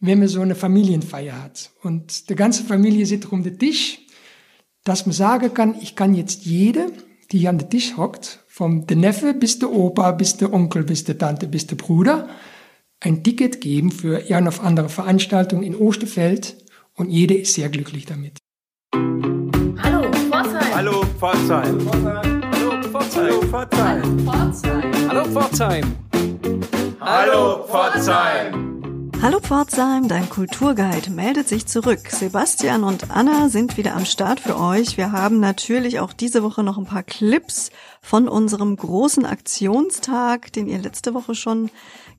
wenn man so eine Familienfeier hat und die ganze Familie sitzt um den Tisch, dass man sagen kann, ich kann jetzt jede, die hier an den Tisch hockt, vom der Neffe bis der Opa, bis der Onkel, bis der Tante, bis der Bruder, ein Ticket geben für eine auf andere Veranstaltung in Osterfeld und jede ist sehr glücklich damit. Hallo Pforzheim. Hallo Pforzheim. Hallo Pforzheim. Hallo Pforzheim. Hallo Pforzheim. Hallo Pforzheim, dein Kulturguide meldet sich zurück. Sebastian und Anna sind wieder am Start für euch. Wir haben natürlich auch diese Woche noch ein paar Clips von unserem großen Aktionstag, den ihr letzte Woche schon,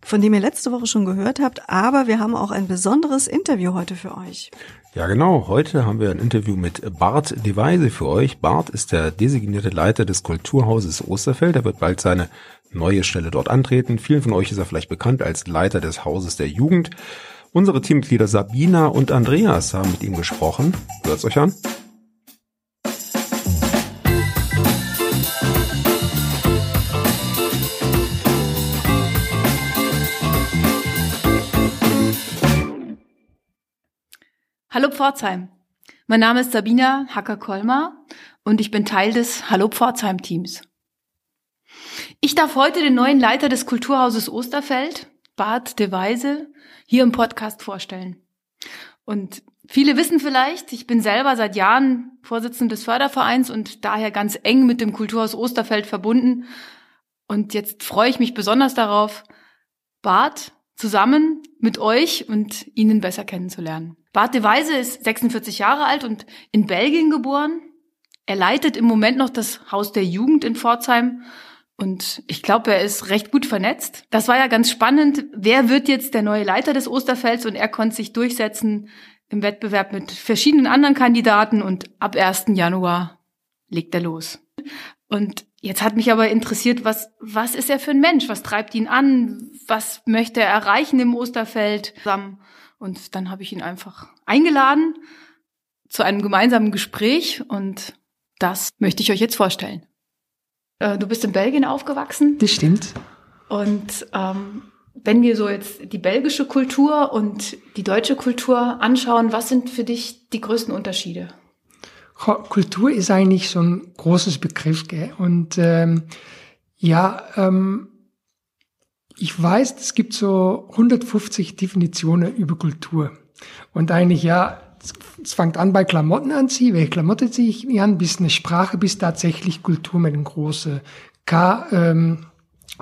von dem ihr letzte Woche schon gehört habt. Aber wir haben auch ein besonderes Interview heute für euch. Ja, genau. Heute haben wir ein Interview mit Bart Deweise für euch. Bart ist der designierte Leiter des Kulturhauses Osterfeld. Er wird bald seine neue Stelle dort antreten. Vielen von euch ist er vielleicht bekannt als Leiter des Hauses der Jugend. Unsere Teammitglieder Sabina und Andreas haben mit ihm gesprochen. Hört's euch an. Hallo Pforzheim. Mein Name ist Sabina Hacker-Kolmar und ich bin Teil des Hallo Pforzheim-Teams. Ich darf heute den neuen Leiter des Kulturhauses Osterfeld, Bart de Weise, hier im Podcast vorstellen. Und viele wissen vielleicht, ich bin selber seit Jahren Vorsitzende des Fördervereins und daher ganz eng mit dem Kulturhaus Osterfeld verbunden. Und jetzt freue ich mich besonders darauf, Bart zusammen mit euch und Ihnen besser kennenzulernen. Bart de Weise ist 46 Jahre alt und in Belgien geboren. Er leitet im Moment noch das Haus der Jugend in Pforzheim und ich glaube, er ist recht gut vernetzt. Das war ja ganz spannend. Wer wird jetzt der neue Leiter des Osterfelds? Und er konnte sich durchsetzen im Wettbewerb mit verschiedenen anderen Kandidaten und ab 1. Januar legt er los. Und jetzt hat mich aber interessiert, was, was ist er für ein Mensch? Was treibt ihn an? Was möchte er erreichen im Osterfeld? Und dann habe ich ihn einfach eingeladen zu einem gemeinsamen Gespräch und das möchte ich euch jetzt vorstellen. Äh, du bist in Belgien aufgewachsen. Das stimmt. Und ähm, wenn wir so jetzt die belgische Kultur und die deutsche Kultur anschauen, was sind für dich die größten Unterschiede? Kultur ist eigentlich so ein großes Begriff, gell? Und ähm, ja, ähm, ich weiß, es gibt so 150 Definitionen über Kultur. Und eigentlich ja, es fängt an bei Klamotten anziehen, welche Klamotte ziehe ich an, bis eine Sprache, bis tatsächlich Kultur mit einem großen K. Ähm,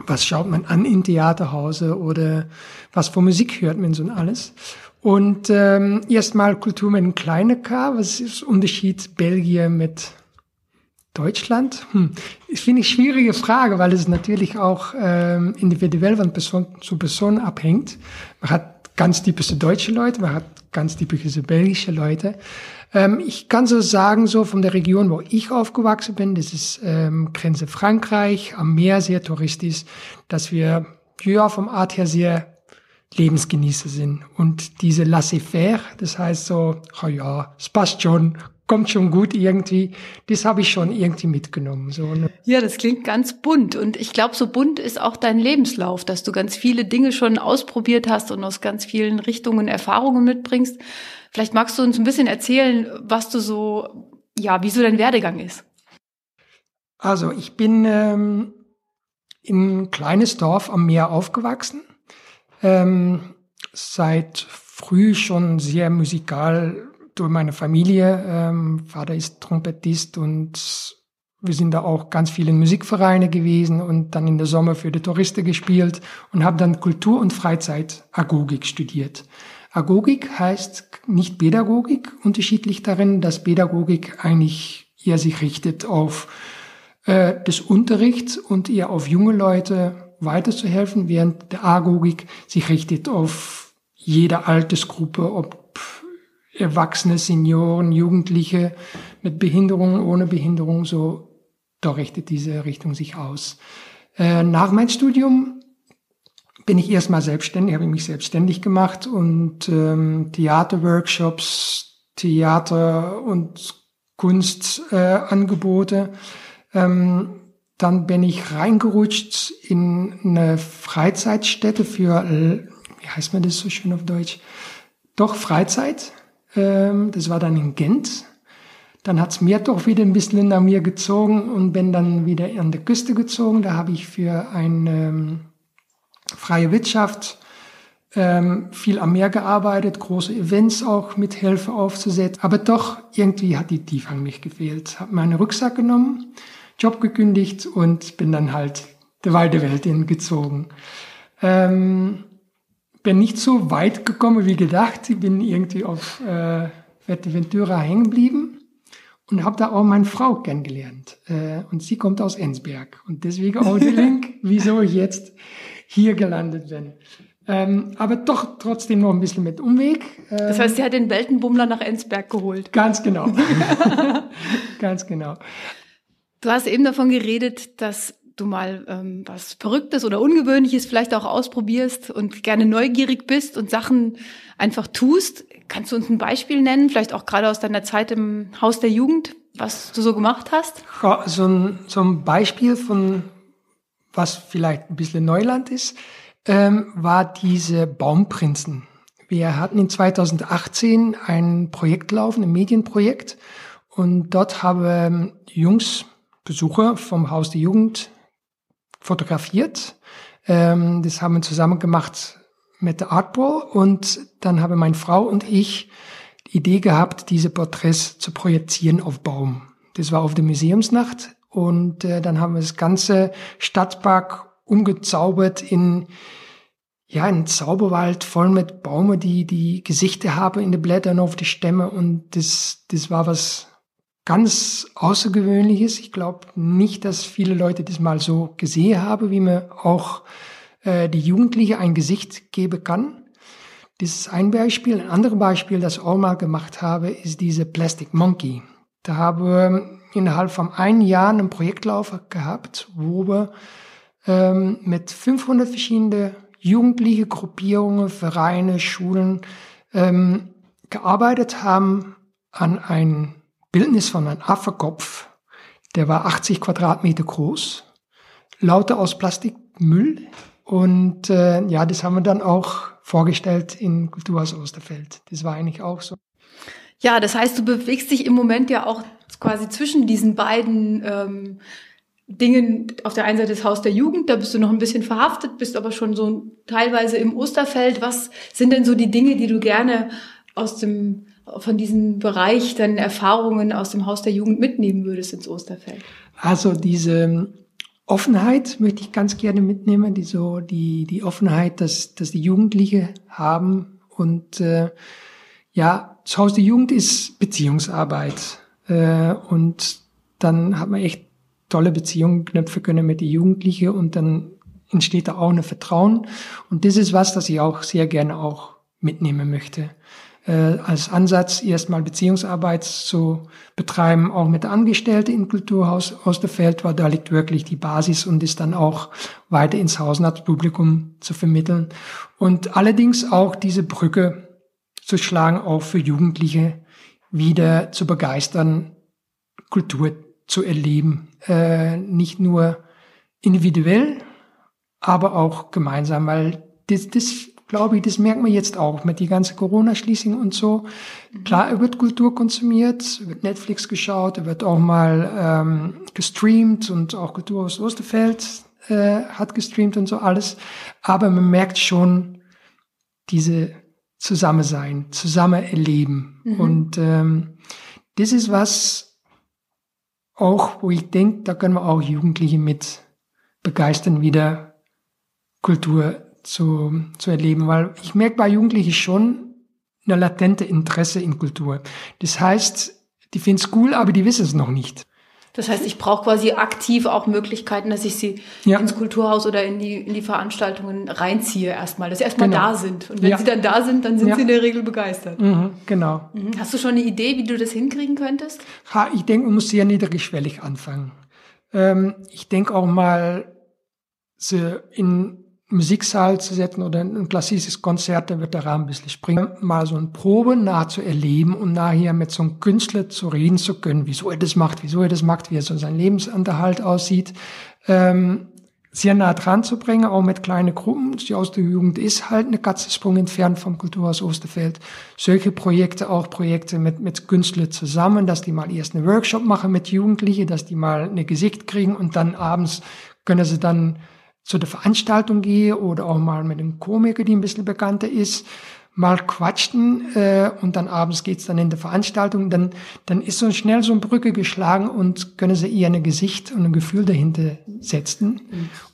was schaut man an in Theaterhause oder was für Musik hört man so und alles. Und ähm, erstmal Kultur mit einem kleinen K, was ist der Unterschied Belgien mit Deutschland? Hm. Das finde ich schwierige Frage, weil es natürlich auch ähm, individuell von Person zu Person abhängt. Man hat ganz typische deutsche Leute, man hat ganz typische belgische Leute. Ähm, ich kann so sagen, so von der Region, wo ich aufgewachsen bin, das ist ähm, Grenze Frankreich, am Meer sehr touristisch, dass wir ja vom Art her sehr Lebensgenießer sind. Und diese laissez-faire, das heißt so, oh ja, es passt schon, kommt schon gut irgendwie. Das habe ich schon irgendwie mitgenommen. So, ne? Ja, das klingt ganz bunt. Und ich glaube, so bunt ist auch dein Lebenslauf, dass du ganz viele Dinge schon ausprobiert hast und aus ganz vielen Richtungen Erfahrungen mitbringst. Vielleicht magst du uns ein bisschen erzählen, was du so, ja, wie so dein Werdegang ist. Also ich bin ähm, in ein kleines Dorf am Meer aufgewachsen. Ähm, seit früh schon sehr musikal durch meine Familie. Ähm, Vater ist Trompetist und wir sind da auch ganz viele Musikvereine gewesen und dann in der Sommer für die Touristen gespielt und habe dann Kultur- und Freizeit-Agogik studiert. Agogik heißt nicht Pädagogik, unterschiedlich darin, dass Pädagogik eigentlich eher sich richtet auf äh, das Unterricht und eher auf junge Leute weiterzuhelfen, während der Agogik sich richtet auf jede Altersgruppe, ob Erwachsene, Senioren, Jugendliche mit Behinderung, ohne Behinderung, so, da richtet diese Richtung sich aus. Äh, nach meinem Studium bin ich erstmal selbstständig, habe ich mich selbstständig gemacht und ähm, Theaterworkshops, Theater und Kunstangebote. Äh, ähm, dann bin ich reingerutscht in eine Freizeitstätte für, wie heißt man das so schön auf Deutsch? doch Freizeit. Ähm, das war dann in Gent. Dann hat's mir doch wieder ein bisschen nach mir gezogen und bin dann wieder an der Küste gezogen. Da habe ich für eine ähm, freie Wirtschaft ähm, viel am Meer gearbeitet, große Events auch mit Hilfe aufzusetzen. Aber doch, irgendwie hat die Tiefhang mich gefehlt. Habe meinen Rucksack genommen, Job gekündigt und bin dann halt der weite Welt hingezogen. Ähm, bin nicht so weit gekommen wie gedacht. Ich bin irgendwie auf äh, Ventura hängen geblieben und habe da auch meine Frau kennengelernt. Äh, und sie kommt aus Ensberg. Und deswegen auch der Link, wieso ich jetzt hier gelandet bin. Ähm, aber doch trotzdem noch ein bisschen mit Umweg. Ähm, das heißt, sie hat den Weltenbummler nach Ensberg geholt. Ganz genau. ganz genau. Du hast eben davon geredet, dass du mal ähm, was Verrücktes oder Ungewöhnliches vielleicht auch ausprobierst und gerne neugierig bist und Sachen einfach tust. Kannst du uns ein Beispiel nennen, vielleicht auch gerade aus deiner Zeit im Haus der Jugend, was du so gemacht hast? Ja, so, ein, so ein Beispiel von was vielleicht ein bisschen Neuland ist, ähm, war diese Baumprinzen. Wir hatten in 2018 ein Projekt laufen, ein Medienprojekt, und dort haben Jungs, Besucher vom Haus der Jugend fotografiert. Ähm, das haben wir zusammen gemacht mit der Artball und dann haben meine Frau und ich die Idee gehabt, diese Porträts zu projizieren auf Baum. Das war auf der Museumsnacht und äh, dann haben wir das ganze Stadtpark umgezaubert in ja, ein Zauberwald voll mit Bäumen, die die Gesichter haben in den Blättern auf die Stämme und das das war was ganz Außergewöhnliches. Ich glaube nicht, dass viele Leute das mal so gesehen haben, wie man auch äh, die Jugendliche ein Gesicht geben kann. Das ist ein Beispiel. Ein anderes Beispiel, das ich auch mal gemacht habe, ist diese Plastic Monkey. Da habe innerhalb von einem Jahr einen Projektlauf gehabt, wo wir ähm, mit 500 verschiedene jugendliche Gruppierungen, Vereine, Schulen ähm, gearbeitet haben an ein Bildnis von einem Affenkopf, der war 80 Quadratmeter groß, lauter aus Plastikmüll. Und äh, ja, das haben wir dann auch vorgestellt in Kulturhaus Osterfeld. Das war eigentlich auch so. Ja, das heißt, du bewegst dich im Moment ja auch quasi zwischen diesen beiden ähm, Dingen. Auf der einen Seite das Haus der Jugend, da bist du noch ein bisschen verhaftet, bist aber schon so teilweise im Osterfeld. Was sind denn so die Dinge, die du gerne aus dem von diesem Bereich deine Erfahrungen aus dem Haus der Jugend mitnehmen würdest ins Osterfeld? Also diese Offenheit möchte ich ganz gerne mitnehmen, die so die die Offenheit, dass dass die Jugendliche haben und äh, ja, das Haus der Jugend ist Beziehungsarbeit äh, und dann hat man echt tolle Beziehungen knüpfen können mit den Jugendlichen und dann entsteht da auch ein Vertrauen und das ist was, das ich auch sehr gerne auch mitnehmen möchte äh, als Ansatz, erstmal Beziehungsarbeit zu betreiben, auch mit Angestellten im Kulturhaus Osterfeld, weil da liegt wirklich die Basis und ist dann auch weiter ins Hausnachtspublikum zu vermitteln. Und allerdings auch diese Brücke zu schlagen, auch für Jugendliche wieder zu begeistern, Kultur zu erleben. Äh, nicht nur individuell, aber auch gemeinsam, weil das, das glaube ich, das merkt man jetzt auch mit die ganze Corona-Schließung und so. Klar, wird Kultur konsumiert, wird Netflix geschaut, wird auch mal ähm, gestreamt und auch Kultur aus Osterfeld äh, hat gestreamt und so alles. Aber man merkt schon diese Zusammensein, zusammen erleben. Mhm. Und ähm, das ist was auch, wo ich denke, da können wir auch Jugendliche mit begeistern, wieder Kultur zu, zu erleben, weil ich merke bei Jugendlichen schon eine latente Interesse in Kultur. Das heißt, die finden es cool, aber die wissen es noch nicht. Das heißt, ich brauche quasi aktiv auch Möglichkeiten, dass ich sie ja. ins Kulturhaus oder in die, in die Veranstaltungen reinziehe erstmal, dass sie erstmal genau. da sind. Und wenn ja. sie dann da sind, dann sind ja. sie in der Regel begeistert. Mhm, genau. Mhm. Hast du schon eine Idee, wie du das hinkriegen könntest? Ha, ich denke, man muss sehr niedrigschwellig anfangen. Ähm, ich denke auch mal, so in Musiksaal zu setzen oder ein klassisches Konzert, da wird der Rahmen ein bisschen springen. Mal so eine Probe nah zu erleben und nachher mit so einem Künstler zu reden zu können, wieso er das macht, wieso er das macht, wie er so sein Lebensunterhalt aussieht. Ähm, sehr nah dran zu bringen, auch mit kleinen Gruppen. Die aus der Jugend ist halt eine Katzensprung entfernt vom Kulturhaus Osterfeld. Solche Projekte, auch Projekte mit, mit Künstlern zusammen, dass die mal erst einen Workshop machen mit Jugendlichen, dass die mal eine Gesicht kriegen und dann abends können sie dann zu der Veranstaltung gehen oder auch mal mit einem Komiker, die ein bisschen bekannter ist mal quatschten äh, und dann abends geht's dann in der Veranstaltung, dann, dann ist so schnell so eine Brücke geschlagen und können sie ihr ein Gesicht und ein Gefühl dahinter setzen.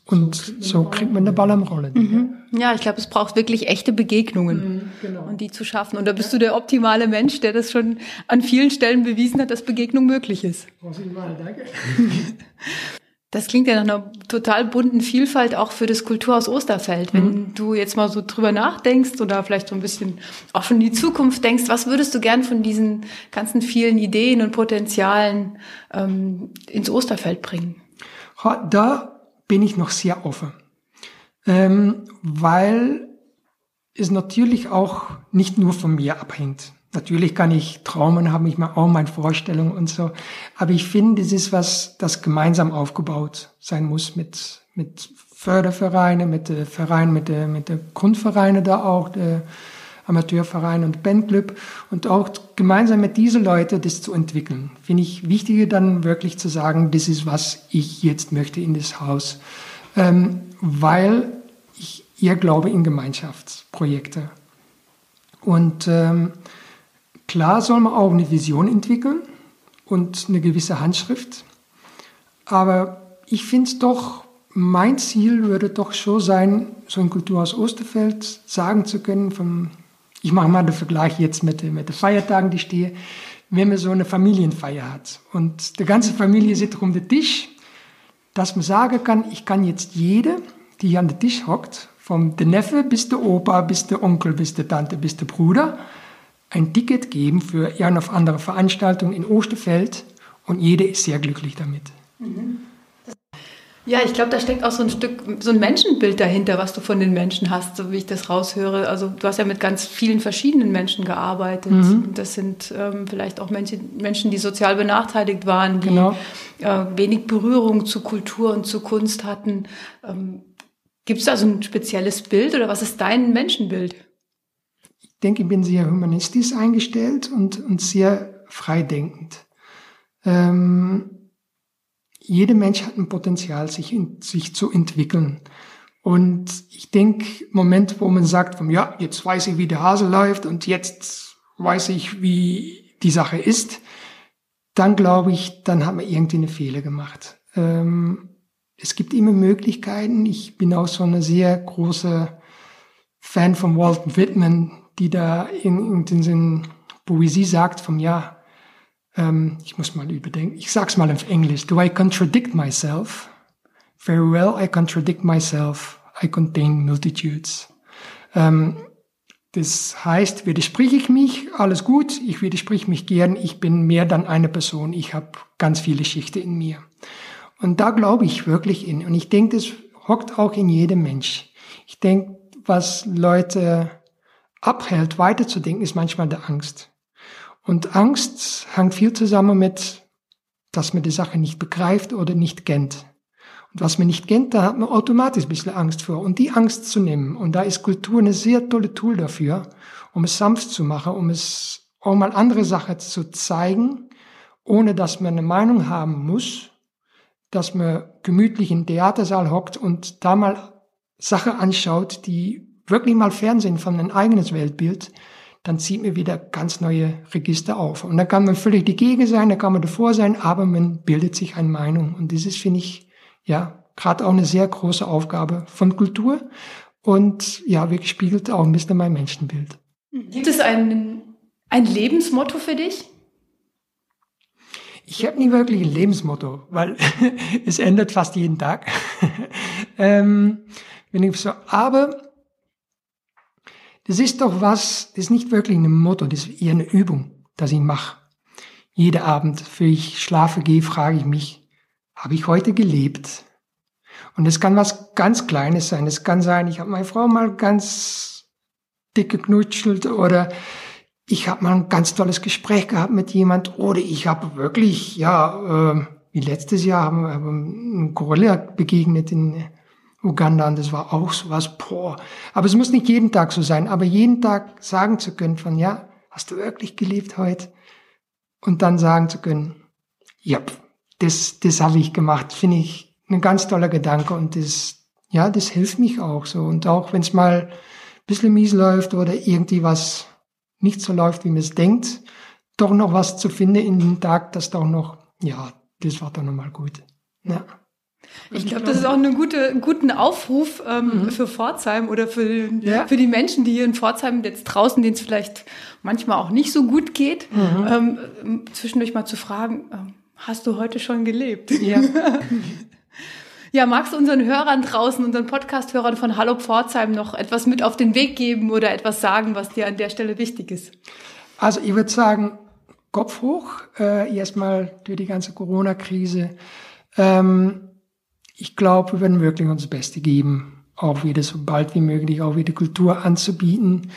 Und so kriegt man den Ball am Rollen. Mhm. Ja, ich glaube, es braucht wirklich echte Begegnungen mhm, genau. und die zu schaffen. Und da bist du der optimale Mensch, der das schon an vielen Stellen bewiesen hat, dass Begegnung möglich ist. Danke. Das klingt ja nach einer total bunten Vielfalt auch für das Kulturhaus Osterfeld. Wenn mhm. du jetzt mal so drüber nachdenkst oder vielleicht so ein bisschen auch schon in die Zukunft denkst, was würdest du gern von diesen ganzen vielen Ideen und Potenzialen ähm, ins Osterfeld bringen? Da bin ich noch sehr offen, ähm, weil es natürlich auch nicht nur von mir abhängt. Natürlich kann ich Traumen haben, ich mache auch meine Vorstellungen und so. Aber ich finde, das ist was, das gemeinsam aufgebaut sein muss mit, mit Fördervereinen, mit den Vereinen, mit den mit der Grundvereine da auch, der Amateurverein und Bandclub und auch gemeinsam mit diesen Leuten das zu entwickeln. Finde ich wichtiger dann wirklich zu sagen, das ist was ich jetzt möchte in das Haus. Ähm, weil ich eher glaube in Gemeinschaftsprojekte. Und ähm, Klar soll man auch eine Vision entwickeln und eine gewisse Handschrift. Aber ich finde doch, mein Ziel würde doch schon sein, so ein Kulturhaus Osterfeld sagen zu können, von, ich mache mal den Vergleich jetzt mit, mit den Feiertagen, die stehe, wenn man so eine Familienfeier hat und die ganze Familie sitzt um den Tisch, dass man sagen kann, ich kann jetzt jede, die hier an den Tisch hockt, vom der Neffe bis der Opa, bis der Onkel, bis der Tante, bis der Bruder, ein Ticket geben für eine auf andere Veranstaltung in Osterfeld und jeder ist sehr glücklich damit. Ja, ich glaube, da steckt auch so ein Stück, so ein Menschenbild dahinter, was du von den Menschen hast, so wie ich das raushöre. Also du hast ja mit ganz vielen verschiedenen Menschen gearbeitet. Mhm. Das sind ähm, vielleicht auch Menschen, Menschen, die sozial benachteiligt waren, die genau. äh, wenig Berührung zu Kultur und zu Kunst hatten. Ähm, Gibt es da so ein spezielles Bild oder was ist dein Menschenbild? Denke, ich bin sehr humanistisch eingestellt und, und sehr freidenkend. Ähm, jeder Mensch hat ein Potenzial, sich, in, sich zu entwickeln. Und ich denke, Moment, wo man sagt, vom, ja, jetzt weiß ich, wie der Hase läuft und jetzt weiß ich, wie die Sache ist, dann glaube ich, dann hat man irgendwie eine Fehler gemacht. Ähm, es gibt immer Möglichkeiten. Ich bin auch so eine sehr große Fan von Walt Whitman, die da in, in den Poesie sagt vom ja, ähm, ich muss mal überdenken, ich sag's mal auf Englisch, do I contradict myself? Very well, I contradict myself, I contain multitudes. Ähm, das heißt, widersprich ich mich, alles gut, ich widersprich mich gern, ich bin mehr dann eine Person, ich habe ganz viele Schichten in mir. Und da glaube ich wirklich in. Und ich denke, das hockt auch in jedem Mensch. Ich denke, was Leute abhält, weiterzudenken, ist manchmal der Angst. Und Angst hängt viel zusammen mit, dass man die Sache nicht begreift oder nicht kennt. Und was man nicht kennt, da hat man automatisch ein bisschen Angst vor. Und die Angst zu nehmen, und da ist Kultur eine sehr tolle Tool dafür, um es sanft zu machen, um es auch mal andere Sachen zu zeigen, ohne dass man eine Meinung haben muss, dass man gemütlich im Theatersaal hockt und da mal Sachen anschaut, die wirklich mal Fernsehen von ein eigenes Weltbild, dann zieht mir wieder ganz neue Register auf. Und da kann man völlig dagegen sein, da kann man davor sein, aber man bildet sich eine Meinung. Und das ist, finde ich, ja, gerade auch eine sehr große Aufgabe von Kultur. Und ja, wirklich spiegelt auch ein bisschen mein Menschenbild. Gibt es ein, ein Lebensmotto für dich? Ich habe nie wirklich ein Lebensmotto, weil es ändert fast jeden Tag. ähm, wenn ich so, aber das ist doch was, das ist nicht wirklich ein Motto, das ist eher eine Übung, das ich mache. Jeden Abend, für ich schlafe gehe, frage ich mich, habe ich heute gelebt? Und es kann was ganz Kleines sein. Es kann sein, ich habe meine Frau mal ganz dick geknutschelt oder ich habe mal ein ganz tolles Gespräch gehabt mit jemand oder ich habe wirklich, ja, äh, wie letztes Jahr haben wir einem Gorilla begegnet in Uganda und das war auch so was, boah. Aber es muss nicht jeden Tag so sein, aber jeden Tag sagen zu können von, ja, hast du wirklich gelebt heute? Und dann sagen zu können, ja, das, das habe ich gemacht, finde ich ein ganz toller Gedanke und das, ja, das hilft mich auch so. Und auch wenn es mal ein bisschen mies läuft oder irgendwie was nicht so läuft, wie man es denkt, doch noch was zu finden in dem Tag, das doch noch, ja, das war doch nochmal gut. Ja. Ich glaube, das ist auch einen gute, guten Aufruf ähm, mhm. für Pforzheim oder für, ja. für die Menschen, die hier in Pforzheim jetzt draußen, denen es vielleicht manchmal auch nicht so gut geht, mhm. ähm, zwischendurch mal zu fragen, ähm, hast du heute schon gelebt? Ja. ja, magst du unseren Hörern draußen, unseren Podcast-Hörern von Hallo Pforzheim noch etwas mit auf den Weg geben oder etwas sagen, was dir an der Stelle wichtig ist? Also ich würde sagen, Kopf hoch, äh, erstmal durch die ganze Corona-Krise. Ähm, ich glaube, wir werden wirklich uns das Beste geben, auch wieder so bald wie möglich auch wieder Kultur anzubieten.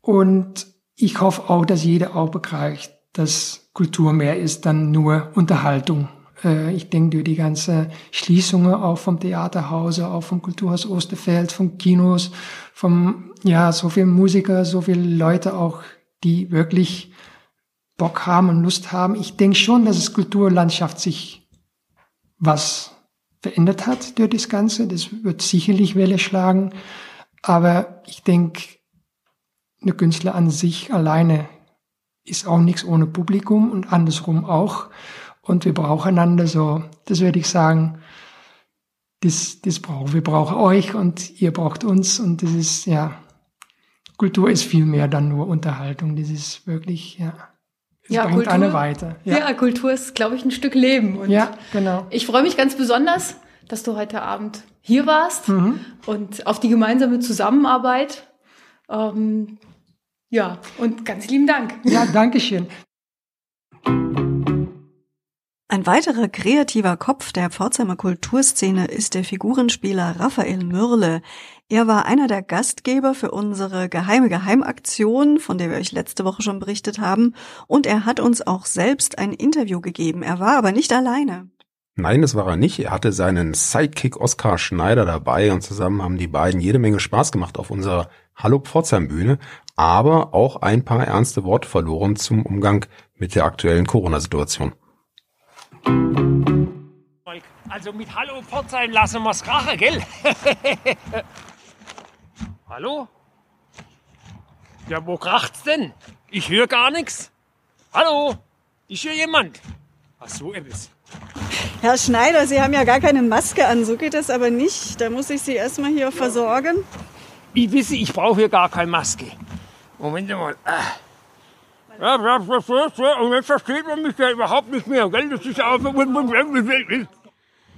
Und ich hoffe auch, dass jeder auch begreift, dass Kultur mehr ist dann nur Unterhaltung. Äh, ich denke, durch die ganze Schließungen auch vom Theaterhause, auch vom Kulturhaus Osterfeld, von Kinos, vom, ja, so viele Musiker, so viele Leute auch, die wirklich Bock haben und Lust haben. Ich denke schon, dass es Kulturlandschaft sich was verändert hat durch das Ganze. Das wird sicherlich Welle schlagen. Aber ich denke, eine Künstler an sich alleine ist auch nichts ohne Publikum und andersrum auch. Und wir brauchen einander so. Das würde ich sagen, das, das brauchen wir. brauchen euch und ihr braucht uns. Und das ist, ja, Kultur ist viel mehr dann nur Unterhaltung. Das ist wirklich, ja. Ja, bringt Kultur, eine weiter. Ja. ja, Kultur ist, glaube ich, ein Stück Leben. Und ja, genau. Ich freue mich ganz besonders, dass du heute Abend hier warst mhm. und auf die gemeinsame Zusammenarbeit. Ähm, ja, und ganz lieben Dank. Ja, danke schön. Ein weiterer kreativer Kopf der Pforzheimer Kulturszene ist der Figurenspieler Raphael Mürle. Er war einer der Gastgeber für unsere geheime Geheimaktion, von der wir euch letzte Woche schon berichtet haben, und er hat uns auch selbst ein Interview gegeben. Er war aber nicht alleine. Nein, das war er nicht. Er hatte seinen Sidekick Oskar Schneider dabei und zusammen haben die beiden jede Menge Spaß gemacht auf unserer Hallo Pforzheim Bühne, aber auch ein paar ernste Worte verloren zum Umgang mit der aktuellen Corona-Situation. Also mit Hallo Pforzheim lassen wir's krachen, gell? Hallo? Ja, wo kracht's denn? Ich höre gar nichts. Hallo? Ich höre jemand. Ach so, etwas. Herr Schneider, Sie haben ja gar keine Maske an. So geht das aber nicht. Da muss ich Sie erstmal hier versorgen. Ich wisse, ich brauche hier gar keine Maske. Moment mal. Ah. Ja, und jetzt versteht man mich ja überhaupt nicht mehr. Gell? Das ist ja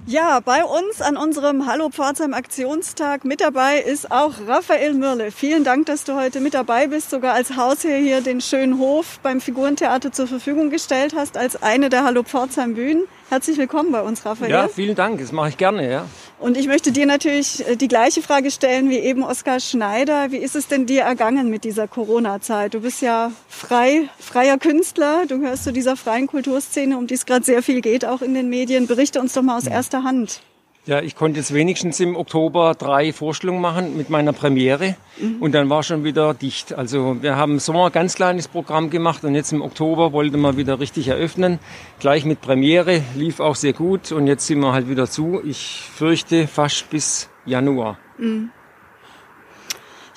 ja, bei uns an unserem Hallo Pforzheim Aktionstag mit dabei ist auch Raphael Mürle. Vielen Dank, dass du heute mit dabei bist, sogar als Hausherr hier den schönen Hof beim Figurentheater zur Verfügung gestellt hast, als eine der Hallo Pforzheim Bühnen. Herzlich willkommen bei uns, Raphael. Ja, vielen Dank, das mache ich gerne, ja. Und ich möchte dir natürlich äh, die gleiche Frage stellen wie eben Oskar Schneider. Wie ist es denn dir ergangen mit dieser Corona-Zeit? Du bist ja frei, freier Künstler, du gehörst zu dieser freien Kulturszene, um die es gerade sehr viel geht, auch in den Medien. Berichte uns doch mal aus erster Hand. Ja, ich konnte jetzt wenigstens im Oktober drei Vorstellungen machen mit meiner Premiere mhm. und dann war schon wieder dicht. Also wir haben im Sommer ein ganz kleines Programm gemacht und jetzt im Oktober wollten wir wieder richtig eröffnen. Gleich mit Premiere, lief auch sehr gut und jetzt sind wir halt wieder zu. Ich fürchte fast bis Januar. Mhm.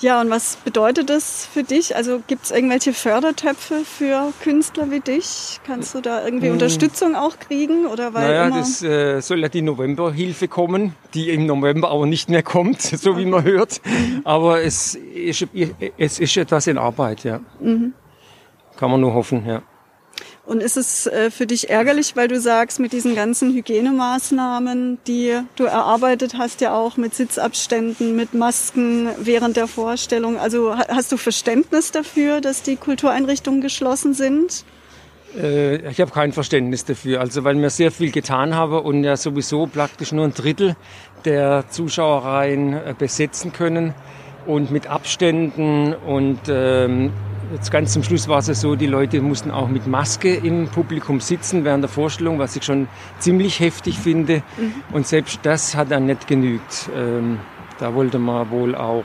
Ja, und was bedeutet das für dich? Also gibt es irgendwelche Fördertöpfe für Künstler wie dich? Kannst du da irgendwie hm. Unterstützung auch kriegen? Oder weil naja, das äh, soll ja die Novemberhilfe kommen, die im November aber nicht mehr kommt, so wie man hört. Aber es ist, es ist etwas in Arbeit, ja. Mhm. Kann man nur hoffen, ja. Und ist es äh, für dich ärgerlich, weil du sagst, mit diesen ganzen Hygienemaßnahmen, die du erarbeitet hast, ja auch mit Sitzabständen, mit Masken während der Vorstellung, also hast du Verständnis dafür, dass die Kultureinrichtungen geschlossen sind? Äh, ich habe kein Verständnis dafür, also weil wir sehr viel getan haben und ja sowieso praktisch nur ein Drittel der Zuschauerreihen äh, besetzen können und mit Abständen und ähm, jetzt ganz zum Schluss war es ja so, die Leute mussten auch mit Maske im Publikum sitzen während der Vorstellung, was ich schon ziemlich heftig finde. Mhm. Und selbst das hat dann nicht genügt. Ähm, da wollte man wohl auch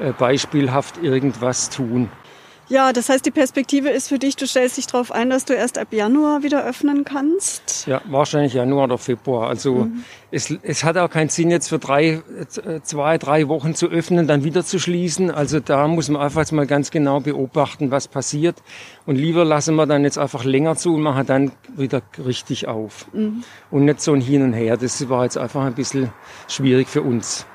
äh, beispielhaft irgendwas tun. Ja, das heißt, die Perspektive ist für dich, du stellst dich darauf ein, dass du erst ab Januar wieder öffnen kannst? Ja, wahrscheinlich Januar oder Februar. Also mhm. es, es hat auch keinen Sinn, jetzt für drei, zwei, drei Wochen zu öffnen, dann wieder zu schließen. Also da muss man einfach jetzt mal ganz genau beobachten, was passiert. Und lieber lassen wir dann jetzt einfach länger zu und machen dann wieder richtig auf. Mhm. Und nicht so ein Hin und Her. Das war jetzt einfach ein bisschen schwierig für uns.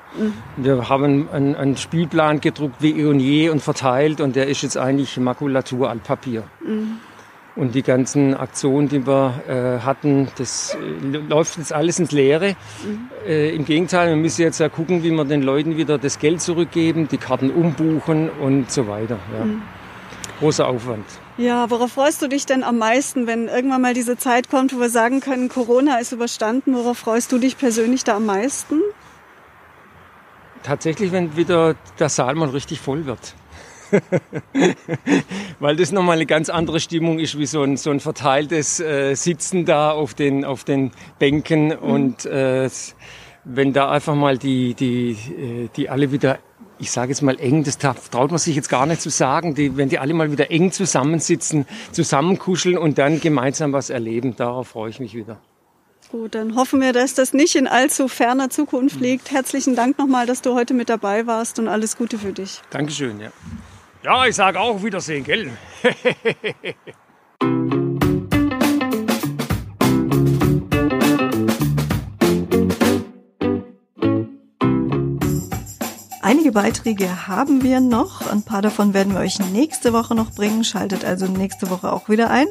Wir haben einen, einen, Spielplan gedruckt wie eh und je und verteilt und der ist jetzt eigentlich Makulatur Altpapier. Mhm. Und die ganzen Aktionen, die wir äh, hatten, das äh, läuft jetzt alles ins Leere. Mhm. Äh, Im Gegenteil, wir müssen jetzt ja gucken, wie wir den Leuten wieder das Geld zurückgeben, die Karten umbuchen und so weiter. Ja. Mhm. Großer Aufwand. Ja, worauf freust du dich denn am meisten, wenn irgendwann mal diese Zeit kommt, wo wir sagen können, Corona ist überstanden? Worauf freust du dich persönlich da am meisten? Tatsächlich, wenn wieder der Saal mal richtig voll wird. Weil das nochmal eine ganz andere Stimmung ist, wie so ein, so ein verteiltes äh, Sitzen da auf den, auf den Bänken. Mhm. Und äh, wenn da einfach mal die, die, äh, die alle wieder, ich sage jetzt mal eng, das traut man sich jetzt gar nicht zu sagen, die, wenn die alle mal wieder eng zusammensitzen, zusammenkuscheln und dann gemeinsam was erleben, darauf freue ich mich wieder. Gut, dann hoffen wir, dass das nicht in allzu ferner Zukunft liegt. Herzlichen Dank nochmal, dass du heute mit dabei warst und alles Gute für dich. Dankeschön, ja. Ja, ich sage auch Wiedersehen, gell? Einige Beiträge haben wir noch. Ein paar davon werden wir euch nächste Woche noch bringen. Schaltet also nächste Woche auch wieder ein.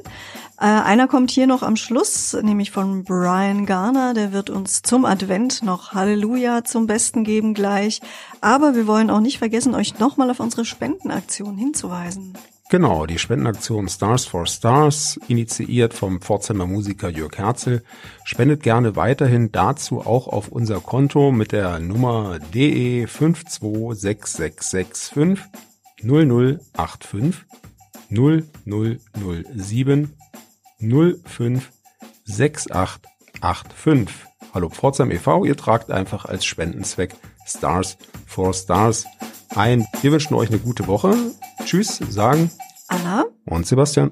Äh, einer kommt hier noch am Schluss, nämlich von Brian Garner. Der wird uns zum Advent noch Halleluja zum Besten geben gleich. Aber wir wollen auch nicht vergessen, euch nochmal auf unsere Spendenaktion hinzuweisen. Genau, die Spendenaktion Stars for Stars, initiiert vom Pforzheimer Musiker Jörg Herzl, spendet gerne weiterhin dazu auch auf unser Konto mit der Nummer DE 526665 0085 0007 056885. Hallo Pforzheim e.V., ihr tragt einfach als Spendenzweck Stars for Stars ein. Wir wünschen euch eine gute Woche. Tschüss, sagen Anna und Sebastian.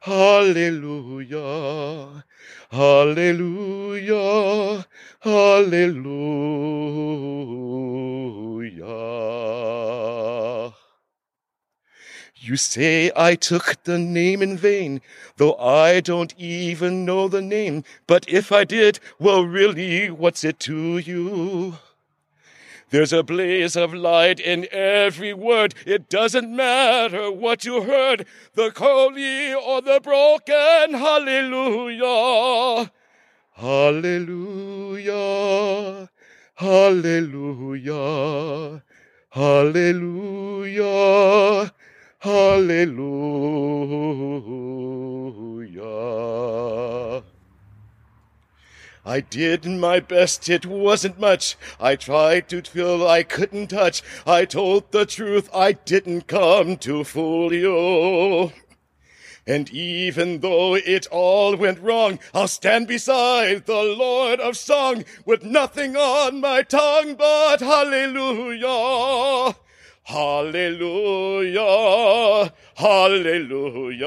Hallelujah. Hallelujah. Hallelujah. You say I took the name in vain, though I don't even know the name. But if I did, well, really, what's it to you? There's a blaze of light in every word. It doesn't matter what you heard, the holy or the broken. Hallelujah. Hallelujah. Hallelujah. Hallelujah. Hallelujah. I did my best, it wasn't much. I tried to fill I couldn't touch. I told the truth, I didn't come to fool you. And even though it all went wrong, I'll stand beside the Lord of Song with nothing on my tongue but hallelujah. Hallelujah, hallelujah,